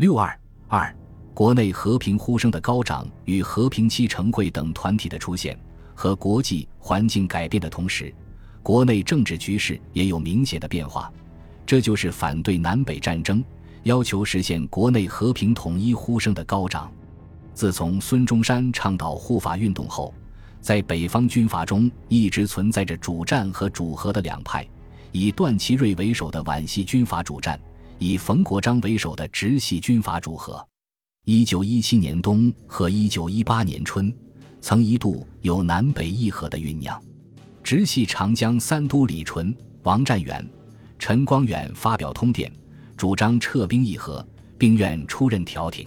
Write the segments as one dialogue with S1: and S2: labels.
S1: 六二二，国内和平呼声的高涨与和平期成会等团体的出现，和国际环境改变的同时，国内政治局势也有明显的变化。这就是反对南北战争、要求实现国内和平统一呼声的高涨。自从孙中山倡导护法运动后，在北方军阀中一直存在着主战和主和的两派，以段祺瑞为首的皖系军阀主战。以冯国璋为首的直系军阀主和，一九一七年冬和一九一八年春，曾一度有南北议和的酝酿。直系长江三都李纯、王占元、陈光远发表通电，主张撤兵议和，并愿出任调停。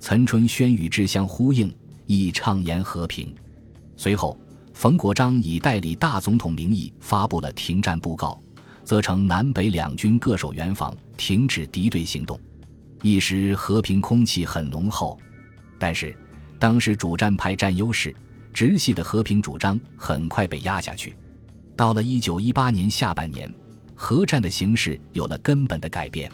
S1: 岑春轩与之相呼应，亦畅言和平。随后，冯国璋以代理大总统名义发布了停战布告。则成南北两军各守原防，停止敌对行动，一时和平空气很浓厚。但是，当时主战派占优势，直系的和平主张很快被压下去。到了一九一八年下半年，和战的形势有了根本的改变。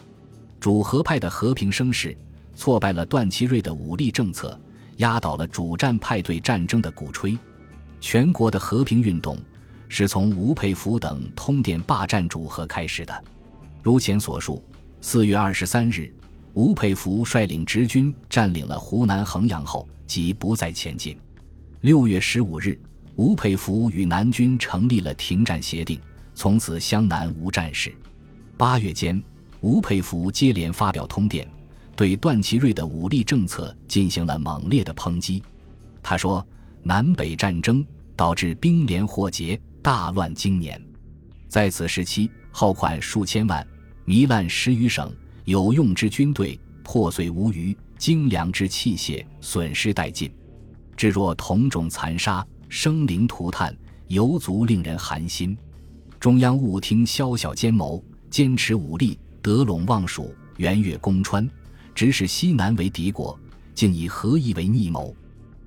S1: 主和派的和平声势挫败了段祺瑞的武力政策，压倒了主战派对战争的鼓吹，全国的和平运动。是从吴佩孚等通电霸占主和开始的。如前所述，四月二十三日，吴佩孚率领直军占领了湖南衡阳后，即不再前进。六月十五日，吴佩孚与南军成立了停战协定，从此湘南无战事。八月间，吴佩孚接连发表通电，对段祺瑞的武力政策进行了猛烈的抨击。他说：“南北战争导致兵连祸结。”大乱经年，在此时期，耗款数千万，糜烂十余省，有用之军队破碎无余，精良之器械损失殆尽，至若同种残杀，生灵涂炭，犹足令人寒心。中央务听宵小奸谋，坚持武力，得陇望蜀，圆越攻川，指使西南为敌国，竟以何意为逆谋。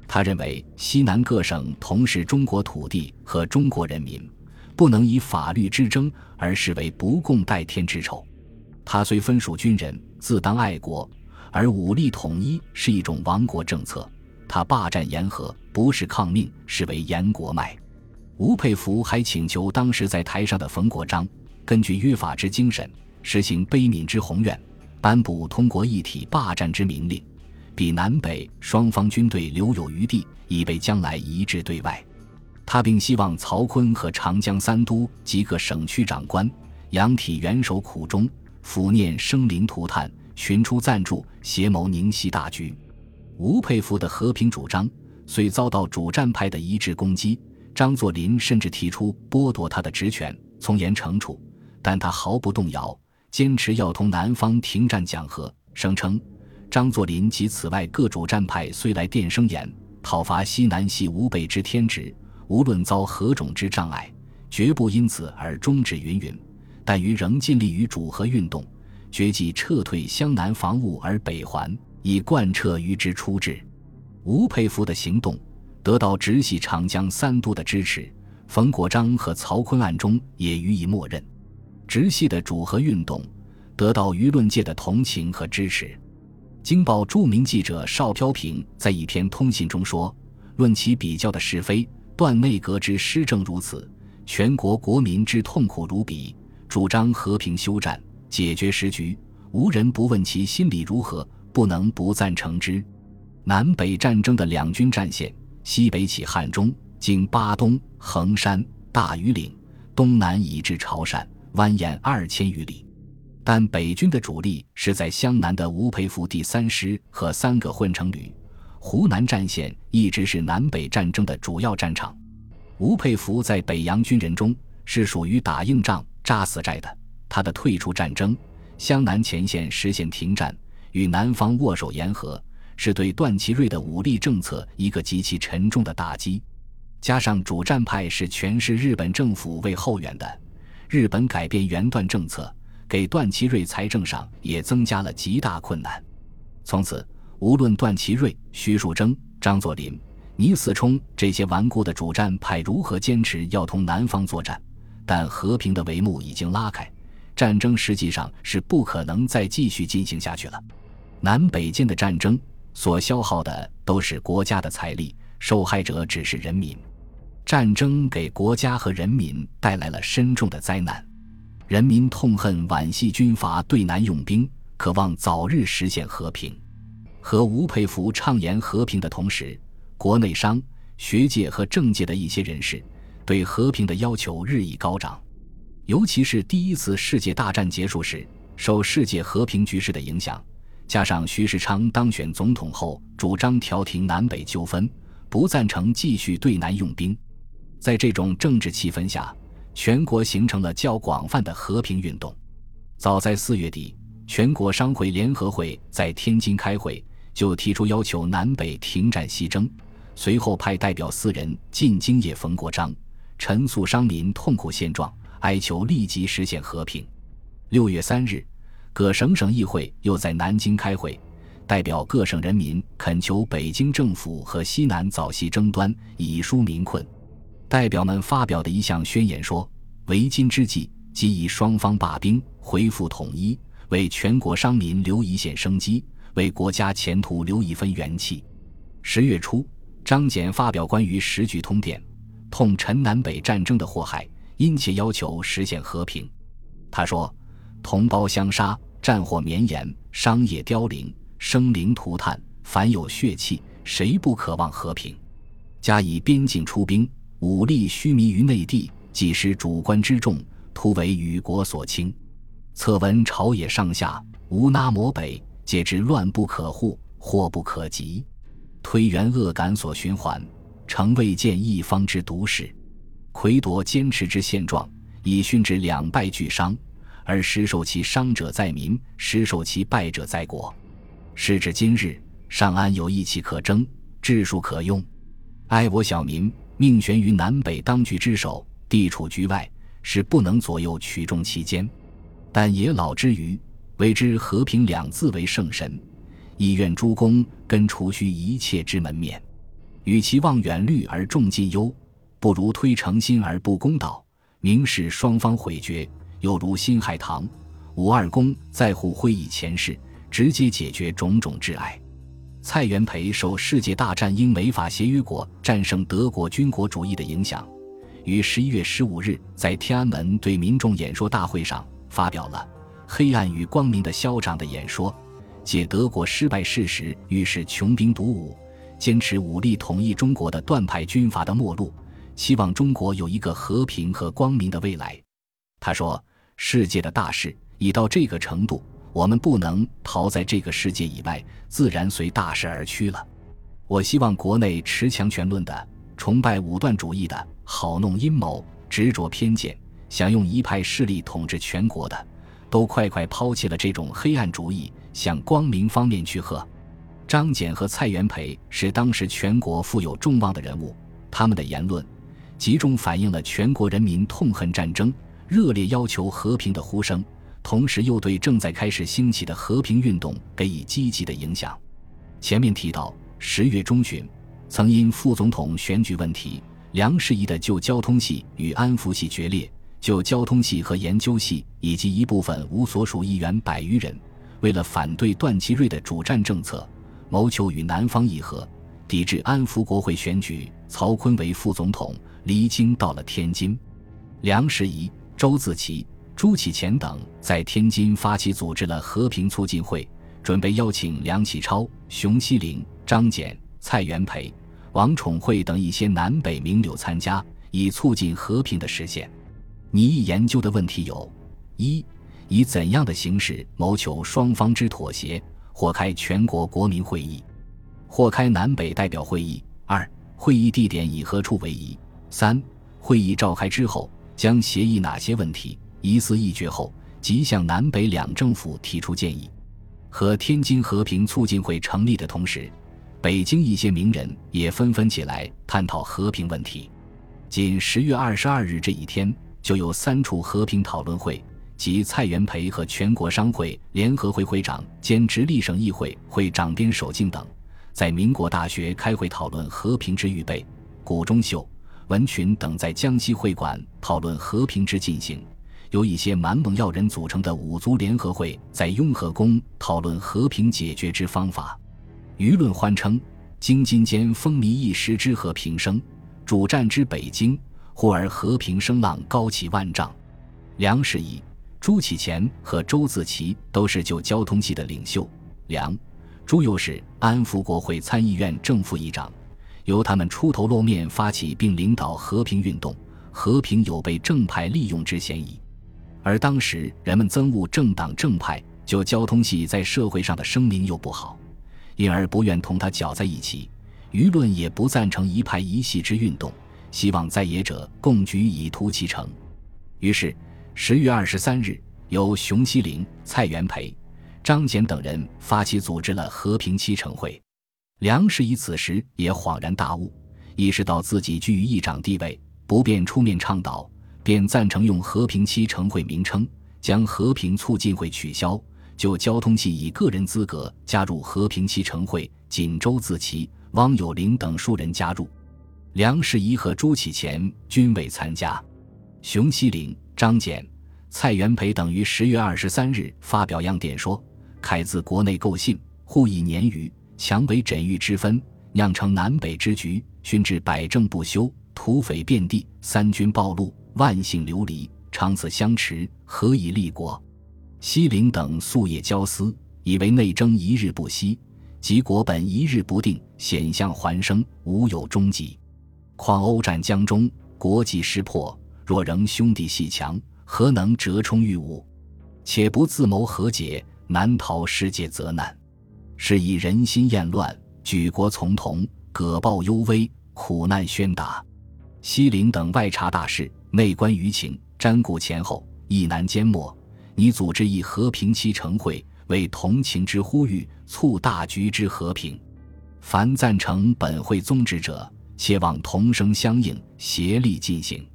S1: 他认为西南各省同是中国土地和中国人民，不能以法律之争而视为不共戴天之仇。他虽分属军人，自当爱国，而武力统一是一种亡国政策。他霸占沿河，不是抗命，是为沿国脉。吴佩孚还请求当时在台上的冯国璋，根据约法之精神，实行悲悯之宏愿，颁布通国一体霸占之明令。比南北双方军队留有余地，以备将来一致对外。他并希望曹锟和长江三都及各省区长官仰体元首苦衷，抚念生灵涂炭，寻出赞助，协谋宁息大局。吴佩孚的和平主张虽遭到主战派的一致攻击，张作霖甚至提出剥夺他的职权，从严惩处，但他毫不动摇，坚持要同南方停战讲和，声称。张作霖及此外各主战派虽来电声言讨伐西南系吾辈之天职，无论遭何种之障碍，绝不因此而终止云云。但于仍尽力于主和运动，决计撤退湘南防务而北还，以贯彻于之出志。吴佩孚的行动得到直系长江三都的支持，冯国璋和曹锟暗中也予以默认。直系的主和运动得到舆论界的同情和支持。京报著名记者邵飘萍在一篇通信中说：“论其比较的是非，段内阁之施政如此，全国国民之痛苦如彼。主张和平休战，解决时局，无人不问其心理如何，不能不赞成之。南北战争的两军战线，西北起汉中，经巴东、衡山、大庾岭，东南以至潮汕，蜿蜒二千余里。”但北军的主力是在湘南的吴佩孚第三师和三个混成旅，湖南战线一直是南北战争的主要战场。吴佩孚在北洋军人中是属于打硬仗、扎死寨的。他的退出战争，湘南前线实现停战，与南方握手言和，是对段祺瑞的武力政策一个极其沉重的打击。加上主战派是全是日本政府为后援的，日本改变原段政策。给段祺瑞财政上也增加了极大困难。从此，无论段祺瑞、徐树铮、张作霖、倪嗣冲这些顽固的主战派如何坚持要同南方作战，但和平的帷幕已经拉开，战争实际上是不可能再继续进行下去了。南北间的战争所消耗的都是国家的财力，受害者只是人民。战争给国家和人民带来了深重的灾难，人民痛恨皖系军阀对南用兵，渴望早日实现和平。和吴佩孚畅言和平的同时，国内商学界和政界的一些人士对和平的要求日益高涨，尤其是第一次世界大战结束时，受世界和平局势的影响。加上徐世昌当选总统后，主张调停南北纠纷，不赞成继续对南用兵。在这种政治气氛下，全国形成了较广泛的和平运动。早在四月底，全国商会联合会在天津开会，就提出要求南北停战息争。随后派代表四人进京谒冯国璋，陈述商民痛苦现状，哀求立即实现和平。六月三日。各省省议会又在南京开会，代表各省人民恳求北京政府和西南早息争端，以纾民困。代表们发表的一项宣言说：“为今之计，即以双方罢兵，恢复统一，为全国商民留一线生机，为国家前途留一分元气。”十月初，张謇发表关于时局通电，痛陈南北战争的祸害，殷切要求实现和平。他说：“同胞相杀。”战火绵延，商业凋零，生灵涂炭，凡有血气，谁不渴望和平？加以边境出兵，武力虚弥于内地，即使主观之众，突为与国所倾。侧闻朝野上下，无那摩北，皆知乱不可护，祸不可及。推原恶感所循环，诚未见一方之毒士。魁夺坚持之现状，以训之两败俱伤。而实受其伤者在民，实受其败者在国。时至今日，尚安有义气可争，智术可用？哀我小民命悬于南北当局之手，地处局外，是不能左右取众其间。但野老之余，为之和平两字为圣神，亦愿诸公根除虚一切之门面。与其望远虑而重近忧，不如推诚心而不公道，明示双方悔决。又如辛亥堂、武二公在乎会议前事，直接解决种种挚爱。蔡元培受世界大战英美法协约国战胜德国军国主义的影响，于十一月十五日在天安门对民众演说大会上发表了《黑暗与光明的消长》的演说，借德国失败事实，预示穷兵黩武、坚持武力统一中国的断派军阀的末路，希望中国有一个和平和光明的未来。他说。世界的大事已到这个程度，我们不能逃在这个世界以外，自然随大势而趋了。我希望国内持强权论的、崇拜武断主义的、好弄阴谋、执着偏见、想用一派势力统治全国的，都快快抛弃了这种黑暗主义，向光明方面去喝。张謇和蔡元培是当时全国富有众望的人物，他们的言论集中反映了全国人民痛恨战争。热烈要求和平的呼声，同时又对正在开始兴起的和平运动给予积极的影响。前面提到，十月中旬，曾因副总统选举问题，梁士仪的旧交通系与安福系决裂，就交通系和研究系以及一部分无所属议员百余人，为了反对段祺瑞的主战政策，谋求与南方议和，抵制安福国会选举。曹锟为副总统，离京到了天津，梁士仪。周自齐、朱启潜等在天津发起组织了和平促进会，准备邀请梁启超、熊希龄、张謇、蔡元培、王宠惠等一些南北名流参加，以促进和平的实现。你一研究的问题有：一、以怎样的形式谋求双方之妥协？或开全国国民会议，或开南北代表会议；二、会议地点以何处为宜；三、会议召开之后。将协议哪些问题一次议决后，即向南北两政府提出建议。和天津和平促进会成立的同时，北京一些名人也纷纷起来探讨和平问题。仅十月二十二日这一天，就有三处和平讨论会，即蔡元培和全国商会联合会会长兼直隶省议会会长边守敬等，在民国大学开会讨论和平之预备。谷中秀。文群等在江西会馆讨论和平之进行，由一些满蒙要人组成的五族联合会在雍和宫讨论和平解决之方法。舆论欢称，京津间风靡一时之和平声，主战之北京，忽而和平声浪高起万丈。梁士仪、朱启潜和周自齐都是旧交通系的领袖。梁、朱又是安福国会参议院正副议长，由他们出头露面发起并领导和平运动，和平有被正派利用之嫌疑。而当时人们憎恶政党正派，就交通系在社会上的声名又不好，因而不愿同他搅在一起。舆论也不赞成一派一系之运动，希望在野者共举以图其成。于是。十月二十三日，由熊希龄、蔡元培、张謇等人发起组织了和平七成会。梁士仪此时也恍然大悟，意识到自己居于议长地位，不便出面倡导，便赞成用和平期成会名称，将和平促进会取消，就交通系以个人资格加入和平期成会。锦州自齐、汪有龄等数人加入，梁士仪和朱启潜均未参加。熊希龄。张謇、蔡元培等于十月二十三日发表样电说：“慨自国内构信，互以年余，强为枕欲之分，酿成南北之局，熏至百政不休，土匪遍地，三军暴露，万姓流离，长此相持，何以立国？”西陵等夙夜交思，以为内争一日不息，及国本一日不定，险象环生，无有终极。况欧战江中，国计失破。若仍兄弟戏强，何能折冲御侮？且不自谋和解，难逃世界责难。是以人心厌乱，举国从同，葛报幽微，苦难宣达。西陵等外察大事，内观舆情，瞻顾前后，意难缄默。你组织一和平期成会，为同情之呼吁，促大局之和平。凡赞成本会宗旨者，切望同声相应，协力进行。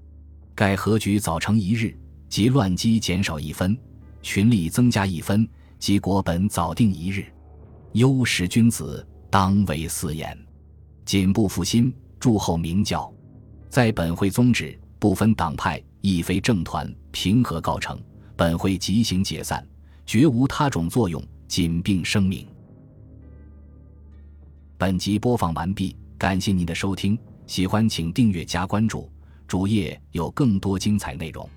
S1: 盖和局早成一日，即乱机减少一分，群力增加一分，即国本早定一日。优时君子当为四言，谨不负心，祝后明教。在本会宗旨不分党派，亦非政团，平和告成。本会即行解散，绝无他种作用，谨并声明。本集播放完毕，感谢您的收听，喜欢请订阅加关注。主页有更多精彩内容。